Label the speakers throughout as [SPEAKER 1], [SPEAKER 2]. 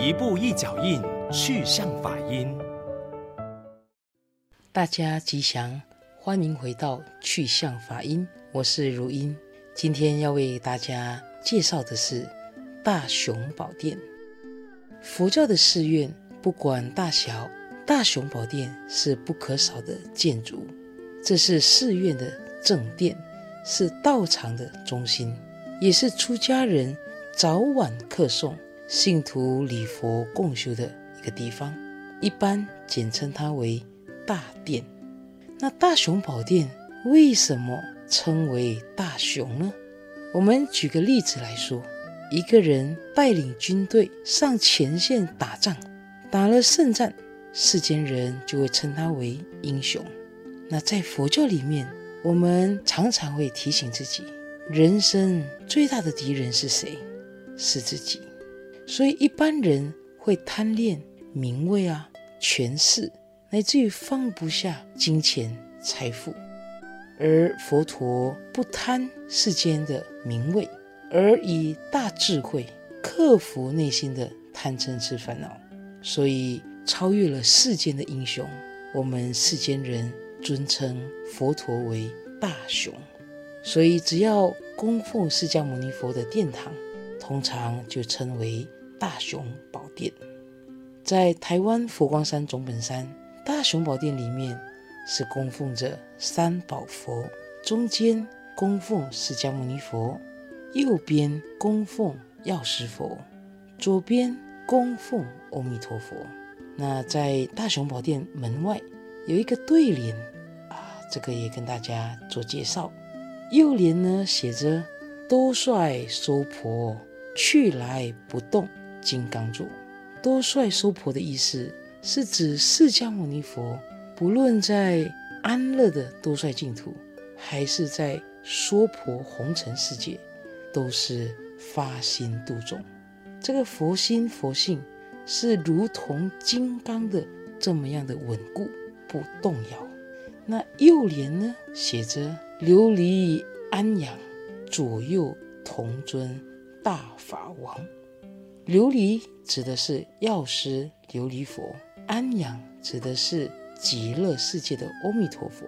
[SPEAKER 1] 一步一脚印，去向法音。
[SPEAKER 2] 大家吉祥，欢迎回到去向法音，我是如音。今天要为大家介绍的是大雄宝殿。佛教的寺院不管大小，大雄宝殿是不可少的建筑。这是寺院的正殿，是道场的中心，也是出家人早晚课诵、信徒礼佛共修的一个地方。一般简称它为大殿。那大雄宝殿为什么称为大雄呢？我们举个例子来说，一个人带领军队上前线打仗，打了胜仗，世间人就会称他为英雄。那在佛教里面，我们常常会提醒自己，人生最大的敌人是谁？是自己。所以一般人会贪恋名位啊、权势，乃至于放不下金钱财富。而佛陀不贪世间的名位，而以大智慧克服内心的贪嗔痴烦恼，所以超越了世间的英雄。我们世间人。尊称佛陀为大雄，所以只要供奉释迦牟尼佛的殿堂，通常就称为大雄宝殿。在台湾佛光山总本山大雄宝殿里面，是供奉着三宝佛，中间供奉释迦牟尼佛，右边供奉药师佛，左边供奉阿弥陀佛。那在大雄宝殿门外，有一个对联啊，这个也跟大家做介绍。右联呢写着“多帅娑婆，去来不动金刚座”。多帅娑婆的意思是指释迦牟尼佛，不论在安乐的多帅净土，还是在娑婆红尘世界，都是发心度众。这个佛心佛性是如同金刚的这么样的稳固。不动摇。那右联呢？写着“琉璃安养，左右同尊大法王”。琉璃指的是药师琉璃佛，安阳指的是极乐世界的阿弥陀佛。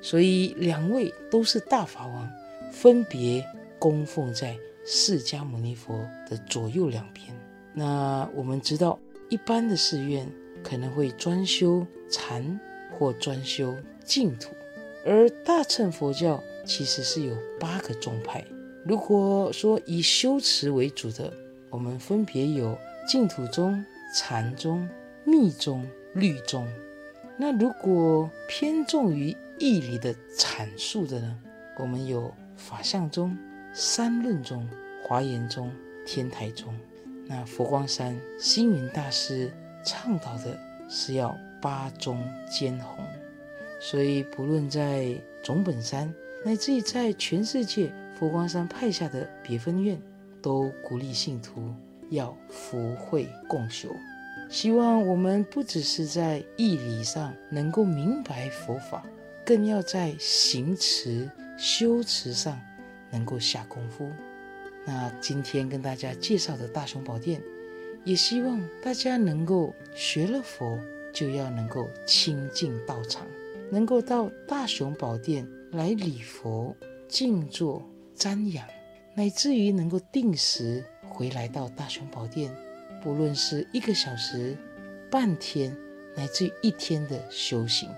[SPEAKER 2] 所以两位都是大法王，分别供奉在释迦牟尼佛的左右两边。那我们知道，一般的寺院。可能会专修禅或专修净土，而大乘佛教其实是有八个宗派。如果说以修持为主的，我们分别有净土宗、禅宗、密宗、律宗。那如果偏重于义理的阐述的呢，我们有法相宗、三论宗、华严宗、天台宗。那佛光山星云大师。倡导的是要八宗兼弘，所以不论在总本山，乃至于在全世界佛光山派下的别分院，都鼓励信徒要福慧共修。希望我们不只是在义理上能够明白佛法，更要在行持修持上能够下功夫。那今天跟大家介绍的大雄宝殿。也希望大家能够学了佛，就要能够亲近道场，能够到大雄宝殿来礼佛、静坐、瞻仰，乃至于能够定时回来到大雄宝殿，不论是一个小时、半天，乃至于一天的修行，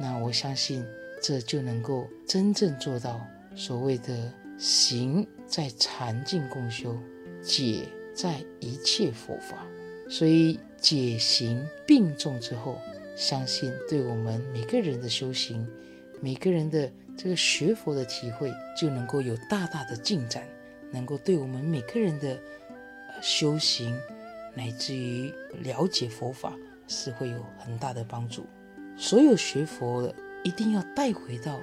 [SPEAKER 2] 那我相信这就能够真正做到所谓的行在禅净共修，解。在一切佛法，所以解行并重之后，相信对我们每个人的修行，每个人的这个学佛的体会，就能够有大大的进展，能够对我们每个人的修行，乃至于了解佛法，是会有很大的帮助。所有学佛的，一定要带回到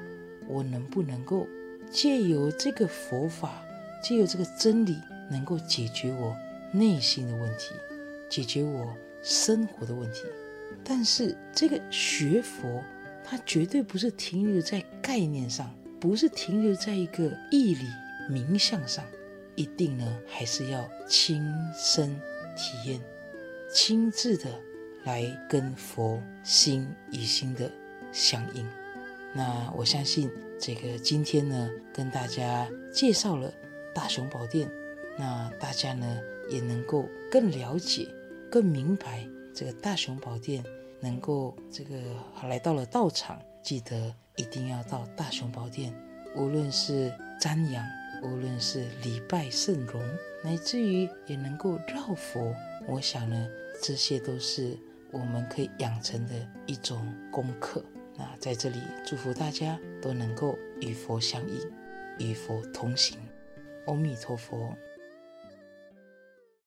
[SPEAKER 2] 我能不能够借由这个佛法，借由这个真理。能够解决我内心的问题，解决我生活的问题。但是这个学佛，它绝对不是停留在概念上，不是停留在一个义理名相上，一定呢还是要亲身体验亲自的来跟佛心与心的相应。那我相信这个今天呢，跟大家介绍了大雄宝殿，那大家呢也能够更了解、更明白这个大雄宝殿，能够这个来到了道场，记得一定要到大雄宝殿，无论是瞻仰，无论是礼拜圣容，乃至于也能够绕佛，我想呢，这些都是我们可以养成的一种功课。那在这里祝福大家都能够与佛相应，与佛同行。阿弥陀佛。